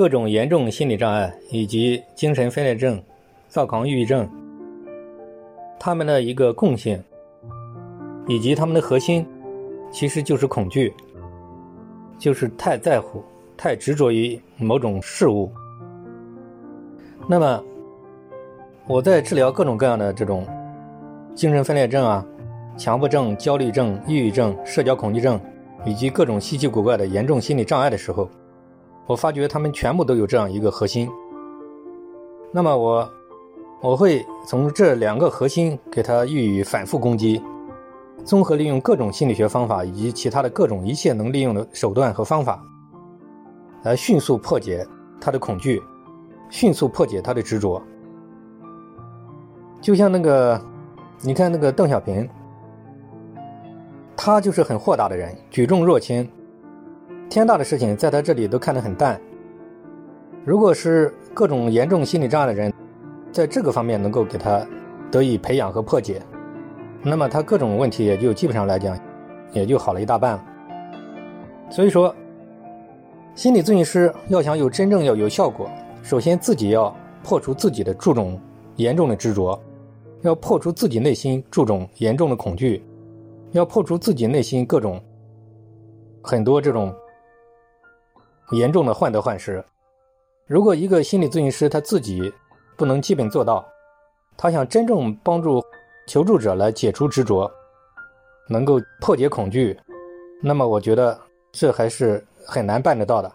各种严重心理障碍以及精神分裂症、躁狂抑郁症，他们的一个共性以及他们的核心，其实就是恐惧，就是太在乎、太执着于某种事物。那么，我在治疗各种各样的这种精神分裂症啊、强迫症、焦虑症、抑郁症、社交恐惧症，以及各种稀奇古怪的严重心理障碍的时候，我发觉他们全部都有这样一个核心。那么我我会从这两个核心给他予以反复攻击，综合利用各种心理学方法以及其他的各种一切能利用的手段和方法，来迅速破解他的恐惧，迅速破解他的执着。就像那个，你看那个邓小平，他就是很豁达的人，举重若轻，天大的事情在他这里都看得很淡。如果是各种严重心理障碍的人，在这个方面能够给他得以培养和破解，那么他各种问题也就基本上来讲，也就好了一大半了。所以说，心理咨询师要想有真正要有效果，首先自己要破除自己的注重严重的执着。要破除自己内心注重严重的恐惧，要破除自己内心各种很多这种严重的患得患失。如果一个心理咨询师他自己不能基本做到，他想真正帮助求助者来解除执着，能够破解恐惧，那么我觉得这还是很难办得到的。